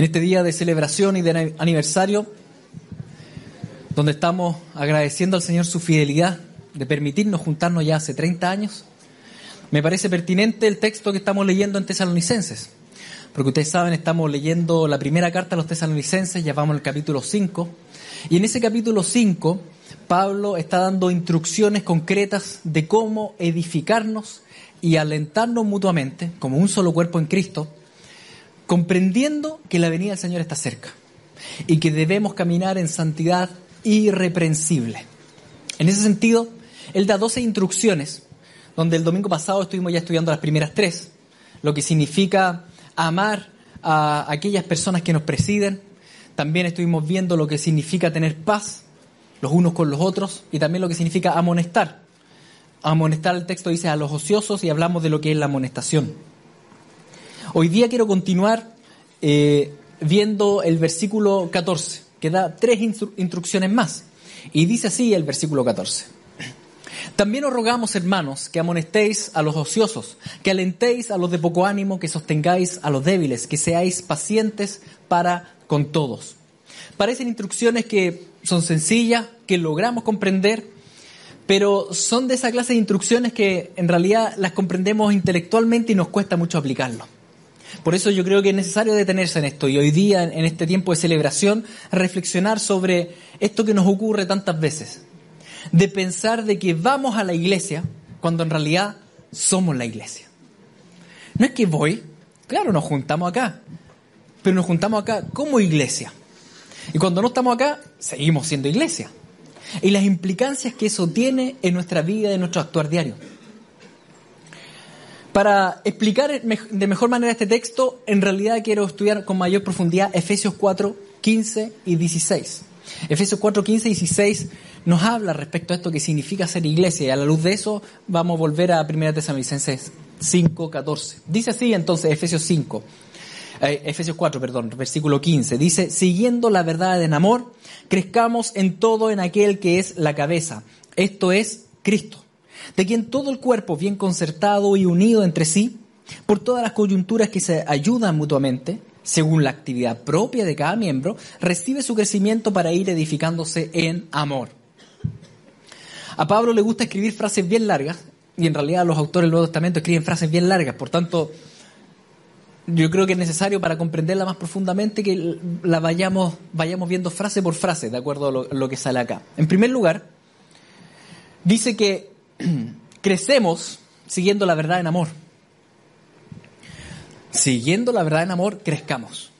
en este día de celebración y de aniversario, donde estamos agradeciendo al Señor su fidelidad de permitirnos juntarnos ya hace 30 años, me parece pertinente el texto que estamos leyendo en Tesalonicenses. Porque ustedes saben, estamos leyendo la primera carta a los tesalonicenses, ya vamos al capítulo 5, y en ese capítulo 5, Pablo está dando instrucciones concretas de cómo edificarnos y alentarnos mutuamente, como un solo cuerpo en Cristo, comprendiendo que la venida del Señor está cerca y que debemos caminar en santidad irreprensible. En ese sentido, Él da 12 instrucciones, donde el domingo pasado estuvimos ya estudiando las primeras tres, lo que significa amar a aquellas personas que nos presiden, también estuvimos viendo lo que significa tener paz los unos con los otros y también lo que significa amonestar. Amonestar el texto dice a los ociosos y hablamos de lo que es la amonestación. Hoy día quiero continuar eh, viendo el versículo 14, que da tres instrucciones más. Y dice así el versículo 14. También os rogamos, hermanos, que amonestéis a los ociosos, que alentéis a los de poco ánimo, que sostengáis a los débiles, que seáis pacientes para con todos. Parecen instrucciones que son sencillas, que logramos comprender, pero son de esa clase de instrucciones que en realidad las comprendemos intelectualmente y nos cuesta mucho aplicarlo. Por eso yo creo que es necesario detenerse en esto y hoy día, en este tiempo de celebración, reflexionar sobre esto que nos ocurre tantas veces. De pensar de que vamos a la iglesia cuando en realidad somos la iglesia. No es que voy, claro, nos juntamos acá, pero nos juntamos acá como iglesia. Y cuando no estamos acá, seguimos siendo iglesia. Y las implicancias que eso tiene en nuestra vida, en nuestro actuar diario. Para explicar de mejor manera este texto, en realidad quiero estudiar con mayor profundidad Efesios 4, 15 y 16. Efesios 4, 15 y 16 nos habla respecto a esto que significa ser iglesia y a la luz de eso vamos a volver a 1 Tesalonicenses 5, 14. Dice así entonces Efesios 5, eh, Efesios 4, perdón, versículo 15. Dice, siguiendo la verdad en amor, crezcamos en todo en aquel que es la cabeza, esto es Cristo, de quien todo el cuerpo bien concertado y unido entre sí, por todas las coyunturas que se ayudan mutuamente, según la actividad propia de cada miembro, recibe su crecimiento para ir edificándose en amor. A Pablo le gusta escribir frases bien largas, y en realidad los autores del Nuevo Testamento escriben frases bien largas, por tanto, yo creo que es necesario para comprenderla más profundamente que la vayamos, vayamos viendo frase por frase, de acuerdo a lo, que sale acá. En primer lugar, dice que crecemos siguiendo la verdad en amor. Siguiendo la verdad en amor, crezcamos.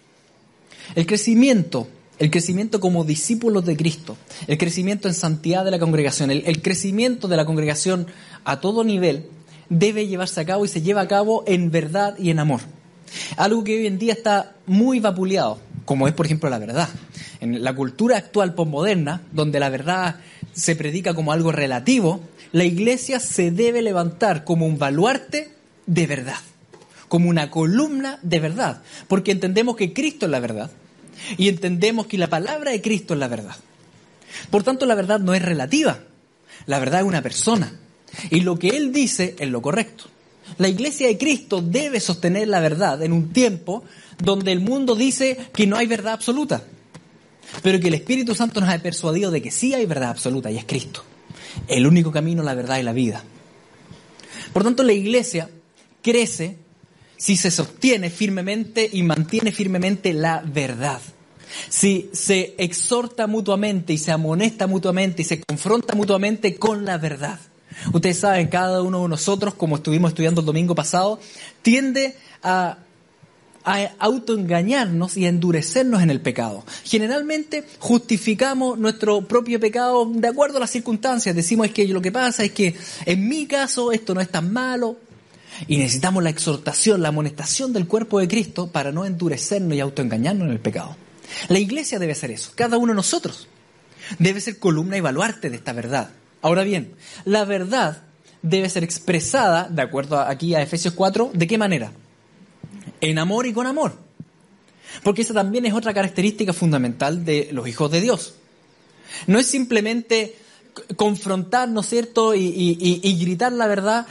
El crecimiento, el crecimiento como discípulos de Cristo, el crecimiento en santidad de la congregación, el crecimiento de la congregación a todo nivel, debe llevarse a cabo y se lleva a cabo en verdad y en amor. Algo que hoy en día está muy vapuleado, como es por ejemplo la verdad. En la cultura actual postmoderna, donde la verdad se predica como algo relativo, la iglesia se debe levantar como un baluarte de verdad, como una columna de verdad, porque entendemos que Cristo es la verdad y entendemos que la palabra de Cristo es la verdad. Por tanto, la verdad no es relativa, la verdad es una persona y lo que Él dice es lo correcto. La iglesia de Cristo debe sostener la verdad en un tiempo donde el mundo dice que no hay verdad absoluta, pero que el Espíritu Santo nos ha persuadido de que sí hay verdad absoluta y es Cristo, el único camino, la verdad y la vida. Por tanto, la iglesia crece si se sostiene firmemente y mantiene firmemente la verdad. Si se exhorta mutuamente y se amonesta mutuamente y se confronta mutuamente con la verdad. Ustedes saben, cada uno de nosotros, como estuvimos estudiando el domingo pasado, tiende a, autoengañarnos y a endurecernos en el pecado. Generalmente justificamos nuestro propio pecado de acuerdo a las circunstancias. Decimos es que lo que pasa es que en mi caso esto no es tan malo. Y necesitamos la exhortación, la amonestación del cuerpo de Cristo para no endurecernos y autoengañarnos en el pecado. La iglesia debe hacer eso, cada uno de nosotros. Debe ser columna y baluarte de esta verdad. Ahora bien, la verdad debe ser expresada, de acuerdo aquí a Efesios 4, ¿de qué manera? En amor y con amor. Porque esa también es otra característica fundamental de los hijos de Dios. No es simplemente confrontar, ¿no es cierto?, y, gritar la verdad,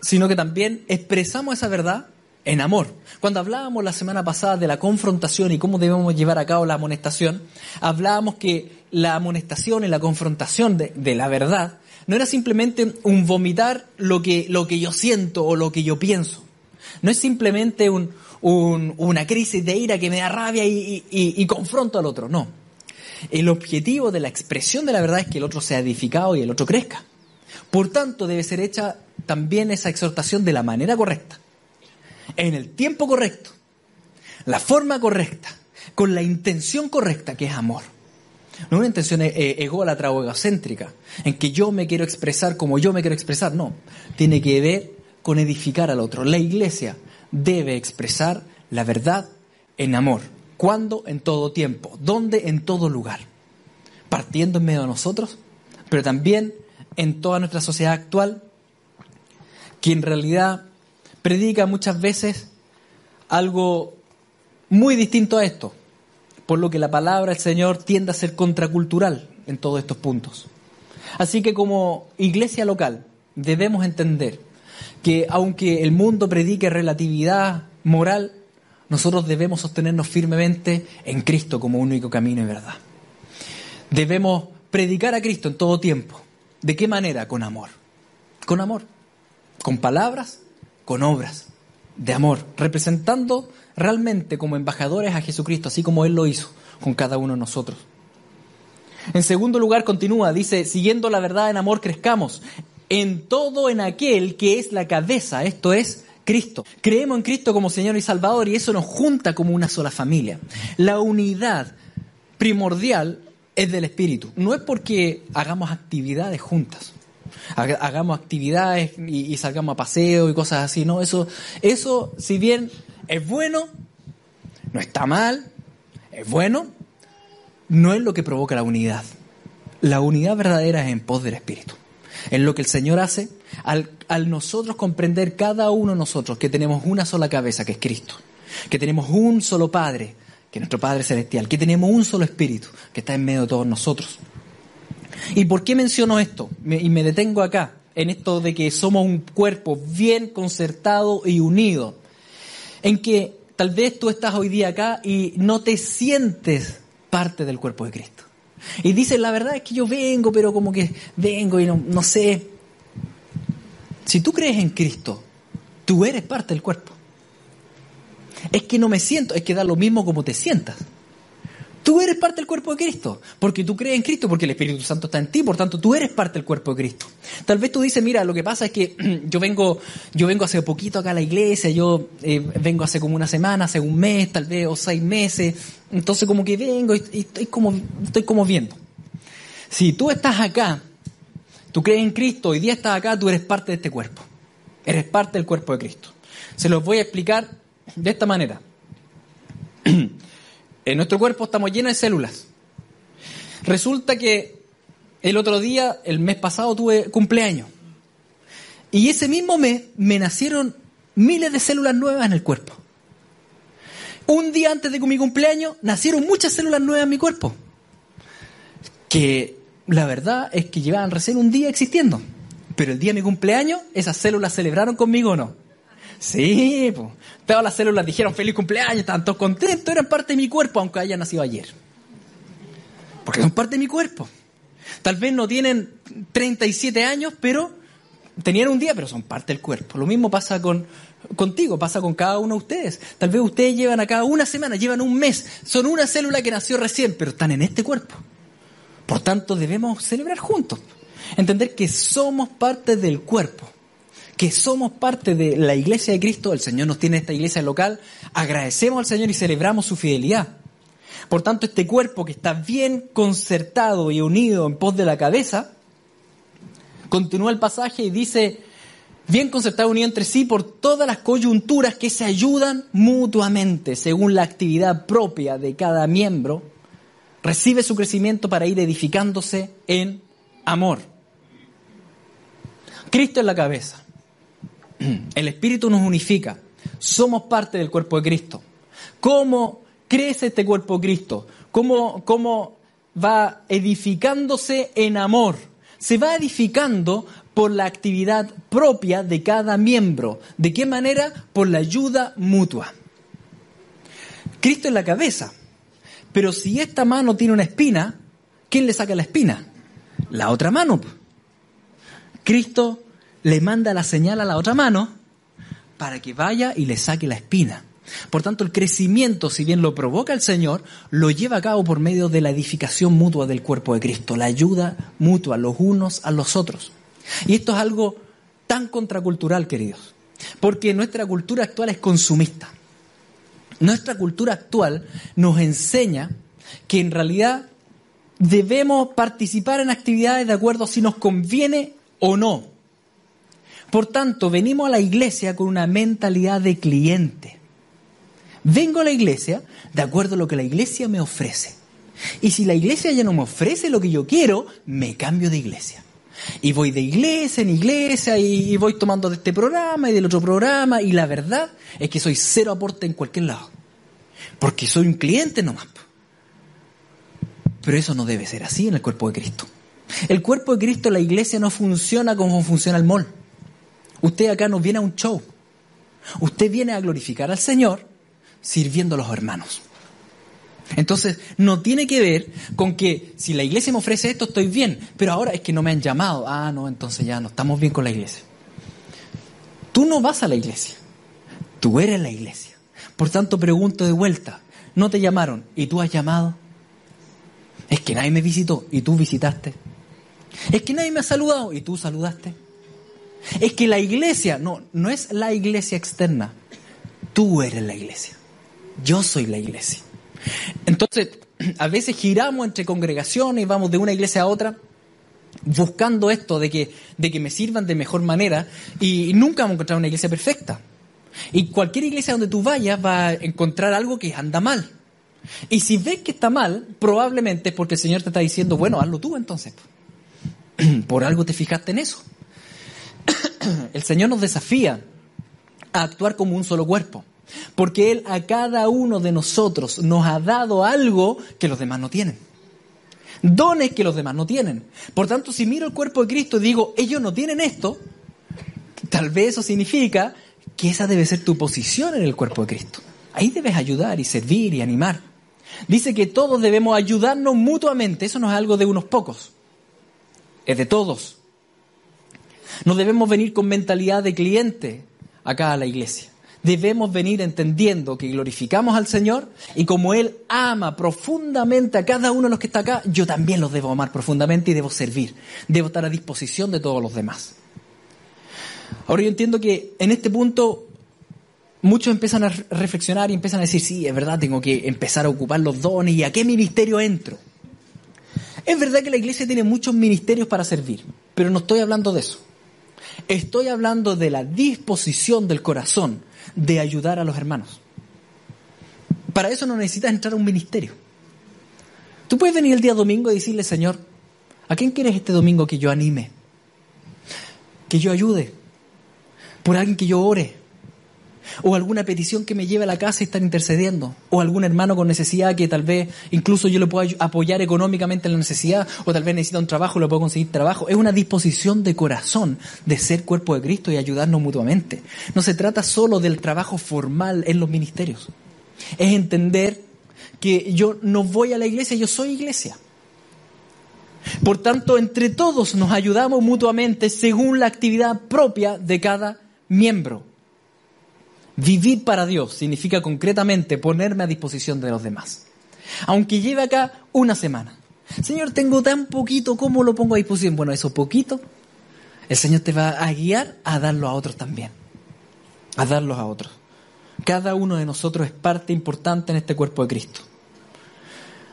sino que también expresamos esa verdad en amor. Cuando hablábamos la semana pasada de la confrontación y cómo debemos llevar a cabo la amonestación, hablábamos que la amonestación y la confrontación de, de la verdad no era simplemente un vomitar lo que, lo que yo siento o lo que yo pienso. No es simplemente un, un, una crisis de ira que me da rabia y, y, y confronto al otro, no. El objetivo de la expresión de la verdad es que el otro sea edificado y el otro crezca. Por tanto, debe ser hecha también esa exhortación de la manera correcta en el tiempo correcto, la forma correcta, con la intención correcta, que es amor. No una intención eh, eh, ególatra o egocéntrica, en que yo me quiero expresar como yo me quiero expresar, no. Tiene que ver con edificar al otro. La iglesia debe expresar la verdad en amor. ¿Cuándo? En todo tiempo. ¿Dónde? En todo lugar. Partiendo en medio de nosotros, pero también en toda nuestra sociedad actual, que en realidad predica muchas veces algo muy distinto a esto, por lo que la palabra del Señor tiende a ser contracultural en todos estos puntos. Así que como iglesia local debemos entender que aunque el mundo predique relatividad moral, nosotros debemos sostenernos firmemente en Cristo como único camino y verdad. Debemos predicar a Cristo en todo tiempo. ¿De qué manera? Con amor. Con amor. Con palabras con obras de amor, representando realmente como embajadores a Jesucristo, así como Él lo hizo con cada uno de nosotros. En segundo lugar, continúa, dice, siguiendo la verdad en amor crezcamos en todo en aquel que es la cabeza, esto es Cristo. Creemos en Cristo como Señor y Salvador y eso nos junta como una sola familia. La unidad primordial es del Espíritu. No es porque hagamos actividades juntas hagamos actividades y, salgamos a paseo y cosas así, ¿no? Eso, eso, si bien es bueno, no está mal, es bueno, no es lo que provoca la unidad. La unidad verdadera es en pos del Espíritu. Es lo que el Señor hace al, al nosotros comprender cada uno de nosotros que tenemos una sola cabeza, que es Cristo, que tenemos un solo Padre, que es nuestro Padre Celestial, que tenemos un solo Espíritu, que está en medio de todos nosotros. ¿Y por qué menciono esto? y me detengo acá, en esto de que somos un cuerpo bien concertado y unido. En que tal vez tú estás hoy día acá y no te sientes parte del cuerpo de Cristo. Y dices, la verdad es que yo vengo, pero como que vengo y no, no sé. Si tú crees en Cristo, tú eres parte del cuerpo. Es que no me siento, es que da lo mismo como te sientas. Tú eres parte del cuerpo de Cristo, porque tú crees en Cristo, porque el Espíritu Santo está en ti, por tanto tú eres parte del cuerpo de Cristo. Tal vez tú dices, mira, lo que pasa es que yo vengo, yo vengo hace poquito acá a la iglesia, yo eh, vengo hace como una semana, hace un mes, tal vez, o seis meses, entonces como que vengo y, estoy como, estoy como viendo. Si tú estás acá, tú crees en Cristo, hoy día estás acá, tú eres parte de este cuerpo. Eres parte del cuerpo de Cristo. Se los voy a explicar de esta manera. En nuestro cuerpo estamos llenos de células. Resulta que el otro día, el mes pasado, tuve cumpleaños. Y ese mismo mes me nacieron miles de células nuevas en el cuerpo. Un día antes de mi cumpleaños nacieron muchas células nuevas en mi cuerpo. Que la verdad es que llevaban recién un día existiendo. Pero el día de mi cumpleaños, esas células celebraron conmigo o no. Sí. Todas las células dijeron feliz cumpleaños, estaban todos contentos, eran parte de mi cuerpo, aunque haya nacido ayer. Porque son parte de mi cuerpo. Tal vez no tienen 37 años, pero tenían un día, pero son parte del cuerpo. Lo mismo pasa con, contigo, pasa con cada uno de ustedes. Tal vez ustedes llevan acá una semana, llevan un mes, son una célula que nació recién, pero están en este cuerpo. Por tanto, debemos celebrar juntos. Entender que somos parte del cuerpo que somos parte de la iglesia de Cristo, el Señor nos tiene esta iglesia local, agradecemos al Señor y celebramos su fidelidad. Por tanto, este cuerpo que está bien concertado y unido en pos de la cabeza, continúa el pasaje y dice, bien concertado y unido entre sí por todas las coyunturas que se ayudan mutuamente según la actividad propia de cada miembro, recibe su crecimiento para ir edificándose en amor. Cristo es la cabeza. El Espíritu nos unifica. Somos parte del cuerpo de Cristo. ¿Cómo crece este cuerpo de Cristo? ¿Cómo, cómo va edificándose en amor? Se va edificando por la actividad propia de cada miembro. ¿De qué manera? Por la ayuda mutua. Cristo es la cabeza, pero si esta mano tiene una espina, ¿quién le saca la espina? La otra mano. Cristo le manda la señal a la otra mano para que vaya y le saque la espina. Por tanto, el crecimiento, si bien lo provoca el Señor, lo lleva a cabo por medio de la edificación mutua del cuerpo de Cristo, la ayuda mutua los unos a los otros. Y esto es algo tan contracultural, queridos, porque nuestra cultura actual es consumista. Nuestra cultura actual nos enseña que en realidad debemos participar en actividades de acuerdo si nos conviene o no. Por tanto, venimos a la iglesia con una mentalidad de cliente. Vengo a la iglesia de acuerdo a lo que la iglesia me ofrece. Y si la iglesia ya no me ofrece lo que yo quiero, me cambio de iglesia. Y voy de iglesia en iglesia y voy tomando de este programa y del otro programa y la verdad es que soy cero aporte en cualquier lado. Porque soy un cliente nomás. Pero eso no debe ser así en el cuerpo de Cristo. El cuerpo de Cristo, la iglesia no funciona como funciona el mall. Usted acá no viene a un show. Usted viene a glorificar al Señor sirviendo a los hermanos. Entonces, no tiene que ver con que si la iglesia me ofrece esto, estoy bien, pero ahora es que no me han llamado. Ah, no, entonces ya no estamos bien con la iglesia. Tú no vas a la iglesia, tú eres la iglesia. Por tanto, pregunto de vuelta, ¿no te llamaron y tú has llamado? Es que nadie me visitó y tú visitaste. Es que nadie me ha saludado y tú saludaste. Es que la iglesia, no, no es la iglesia externa, tú eres la iglesia. Yo soy la iglesia. Entonces, a veces giramos entre congregaciones, vamos de una iglesia a otra, buscando esto de que, de que me sirvan de mejor manera y nunca vamos a encontrar una iglesia perfecta. Y cualquier iglesia donde tú vayas va a encontrar algo que anda mal. Y si ves que está mal, probablemente es porque el Señor te está diciendo, bueno, hazlo tú entonces. Por algo te fijaste en eso. El Señor nos desafía a actuar como un solo cuerpo. Porque Él a cada uno de nosotros nos ha dado algo que los demás no tienen. Dones que los demás no tienen. Por tanto, si miro el cuerpo de Cristo y digo, ellos no tienen esto, tal vez eso significa que esa debe ser tu posición en el cuerpo de Cristo. Ahí debes ayudar y servir y animar. Dice que todos debemos ayudarnos mutuamente. Eso no es algo de unos pocos. Es de todos. No debemos venir con mentalidad de cliente acá a la iglesia debemos venir entendiendo que glorificamos al Señor y como Él ama profundamente a cada uno de los que está acá, yo también los debo amar profundamente y debo servir, debo estar a disposición de todos los demás. Ahora yo entiendo que en este punto muchos empiezan a reflexionar y empiezan a decir, sí, es verdad, tengo que empezar a ocupar los dones y a qué ministerio entro. Es verdad que la iglesia tiene muchos ministerios para servir, pero no estoy hablando de eso. Estoy hablando de la disposición del corazón de ayudar a los hermanos. Para eso no necesitas entrar a un ministerio. Tú puedes venir el día domingo y decirle, Señor, ¿a quién quieres este domingo que yo anime? Que yo ayude. Por alguien que yo ore o alguna petición que me lleve a la casa y estar intercediendo, o algún hermano con necesidad que tal vez incluso yo le pueda apoyar económicamente en la necesidad, o tal vez necesita un trabajo y le puedo conseguir trabajo. Es una disposición de corazón de ser cuerpo de Cristo y ayudarnos mutuamente. No se trata solo del trabajo formal en los ministerios. Es entender que yo no voy a la iglesia, yo soy iglesia. Por tanto, entre todos nos ayudamos mutuamente según la actividad propia de cada miembro. Vivir para Dios significa concretamente ponerme a disposición de los demás. Aunque lleve acá una semana. Señor, tengo tan poquito, ¿cómo lo pongo a disposición? Bueno, eso poquito, el Señor te va a guiar a darlo a otros también. A darlos a otros. Cada uno de nosotros es parte importante en este cuerpo de Cristo.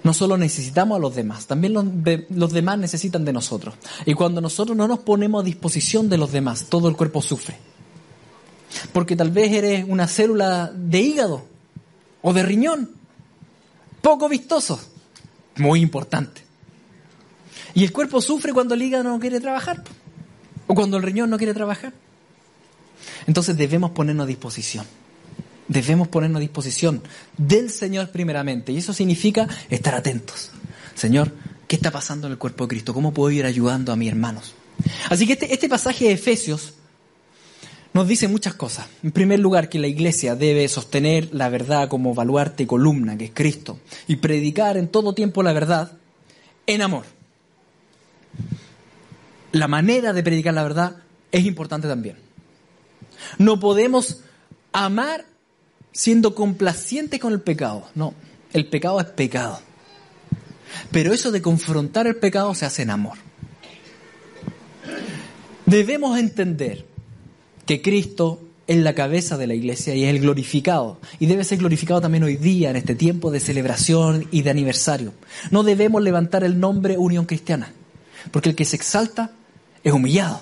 No solo necesitamos a los demás, también los, los, demás necesitan de nosotros. Y cuando nosotros no nos ponemos a disposición de los demás, todo el cuerpo sufre. Porque tal vez eres una célula de hígado o de riñón. Poco vistoso. Muy importante. Y el cuerpo sufre cuando el hígado no quiere trabajar. O cuando el riñón no quiere trabajar. Entonces debemos ponernos a disposición. Debemos ponernos a disposición del Señor primeramente. Y eso significa estar atentos. Señor, ¿qué está pasando en el cuerpo de Cristo? ¿Cómo puedo ir ayudando a mis hermanos? Así que este, este pasaje de Efesios nos dice muchas cosas. En primer lugar, que la iglesia debe sostener la verdad como baluarte y columna, que es Cristo, y predicar en todo tiempo la verdad en amor. La manera de predicar la verdad es importante también. No podemos amar siendo complacientes con el pecado. No, el pecado es pecado. Pero eso de confrontar el pecado se hace en amor. Debemos entender que Cristo es la cabeza de la iglesia y es el glorificado. Y debe ser glorificado también hoy día, en este tiempo de celebración y de aniversario. No debemos levantar el nombre Unión Cristiana, porque el que se exalta es humillado.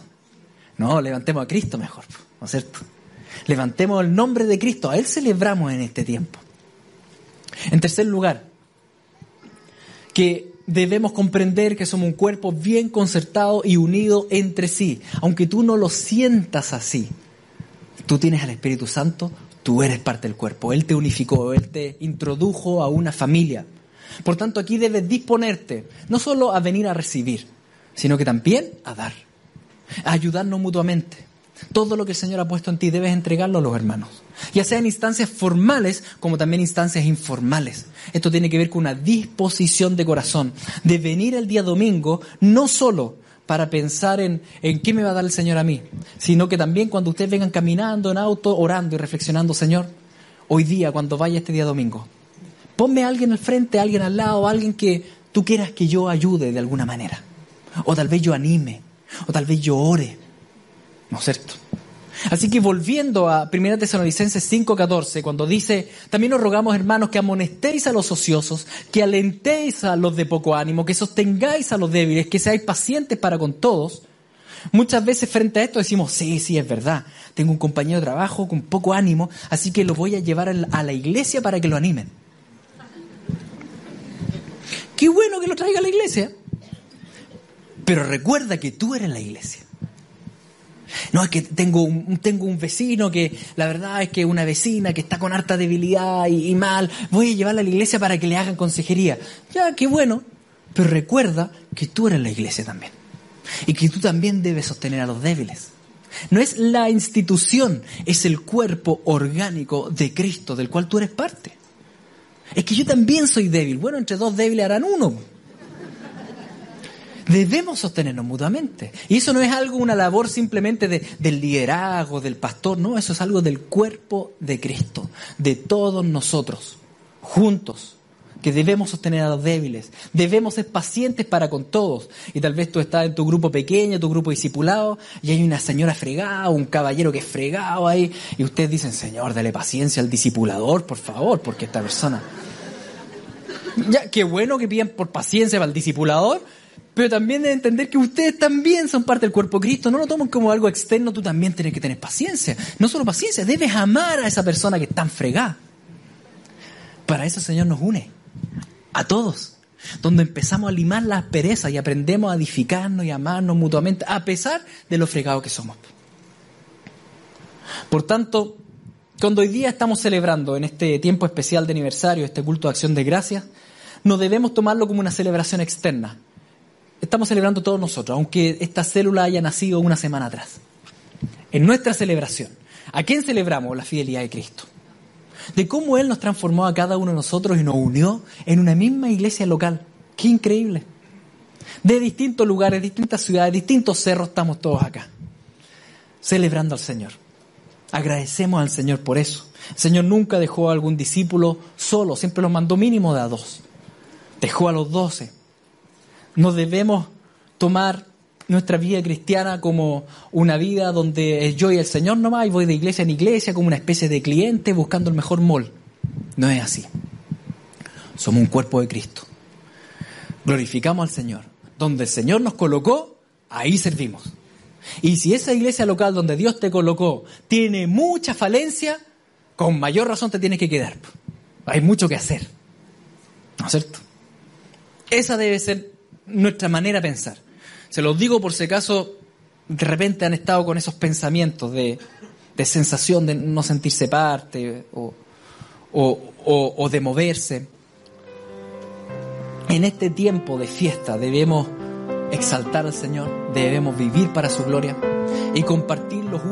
No, levantemos a Cristo mejor, ¿no es cierto? Levantemos el nombre de Cristo, a Él celebramos en este tiempo. En tercer lugar, que debemos comprender que somos un cuerpo bien concertado y unido entre sí. Aunque tú no lo sientas así, tú tienes al Espíritu Santo, tú eres parte del cuerpo. Él te unificó, Él te introdujo a una familia. Por tanto, aquí debes disponerte no solo a venir a recibir, sino que también a dar, a ayudarnos mutuamente. Todo lo que el Señor ha puesto en ti debes entregarlo a los hermanos, ya sea en instancias formales como también instancias informales. Esto tiene que ver con una disposición de corazón, de venir el día domingo no solo para pensar en, en qué me va a dar el Señor a mí, sino que también cuando ustedes vengan caminando en auto, orando y reflexionando, Señor, hoy día, cuando vaya este día domingo, ponme a alguien al frente, a alguien al lado, a alguien que tú quieras que yo ayude de alguna manera. O tal vez yo anime, o tal vez yo ore, ¿No es cierto? Así que volviendo a 1 Tesalonicenses 5:14, cuando dice, también os rogamos hermanos que amonestéis a los ociosos, que alentéis a los de poco ánimo, que sostengáis a los débiles, que seáis pacientes para con todos. Muchas veces frente a esto decimos, sí, sí, es verdad, tengo un compañero de trabajo con poco ánimo, así que lo voy a llevar a la iglesia para que lo animen. Qué bueno que lo traiga a la iglesia, pero recuerda que tú eres la iglesia. No, es que tengo un, tengo un vecino que la verdad es que una vecina que está con harta debilidad y, mal, voy a llevarla a la iglesia para que le hagan consejería. Ya, qué bueno, pero recuerda que tú eres la iglesia también. Y que tú también debes sostener a los débiles. No es la institución, es el cuerpo orgánico de Cristo del cual tú eres parte. Es que yo también soy débil. Bueno, entre dos débiles harán uno debemos sostenernos mutuamente. Y eso no es algo, una labor simplemente de, del liderazgo, del pastor, no, eso es algo del cuerpo de Cristo, de todos nosotros, juntos, que debemos sostener a los débiles, debemos ser pacientes para con todos. Y tal vez tú estás en tu grupo pequeño, tu grupo discipulado, y hay una señora fregada, un caballero que es fregado ahí, y ustedes dicen, Señor, dale paciencia al discipulador, por favor, porque esta persona... Ya, qué bueno que piden por paciencia para el discipulador, pero también de entender que ustedes también son parte del cuerpo Cristo. No lo tomen como algo externo, tú también tienes que tener paciencia. No solo paciencia, debes amar a esa persona que está tan fregada. Para eso el Señor nos une, a todos, donde empezamos a limar las perezas y aprendemos a edificarnos y amarnos mutuamente, a pesar de lo fregados que somos. Por tanto, cuando hoy día estamos celebrando en este tiempo especial de aniversario, este culto de acción de gracias, no debemos tomarlo como una celebración externa, estamos celebrando todos nosotros, aunque esta célula haya nacido una semana atrás. En nuestra celebración, ¿a quién celebramos? La fidelidad de Cristo. De cómo Él nos transformó a cada uno de nosotros y nos unió en una misma iglesia local. ¡Qué increíble! De distintos lugares, distintas ciudades, distintos cerros estamos todos acá, celebrando al Señor. Agradecemos al Señor por eso. El Señor nunca dejó a algún discípulo solo, siempre los mandó mínimo de a dos. Dejó a los doce no debemos tomar nuestra vida cristiana como una vida donde yo y el Señor nomás y voy de iglesia en iglesia como una especie de cliente buscando el mejor mol. No es así. Somos un cuerpo de Cristo. Glorificamos al Señor. Donde el Señor nos colocó, ahí servimos. Y si esa iglesia local donde Dios te colocó tiene mucha falencia, con mayor razón te tienes que quedar. Hay mucho que hacer. ¿No es cierto? Esa debe ser nuestra manera de pensar. Se los digo por si acaso de repente han estado con esos pensamientos de, sensación de no sentirse parte o, o de moverse. En este tiempo de fiesta debemos exaltar al Señor, debemos vivir para su gloria y compartir los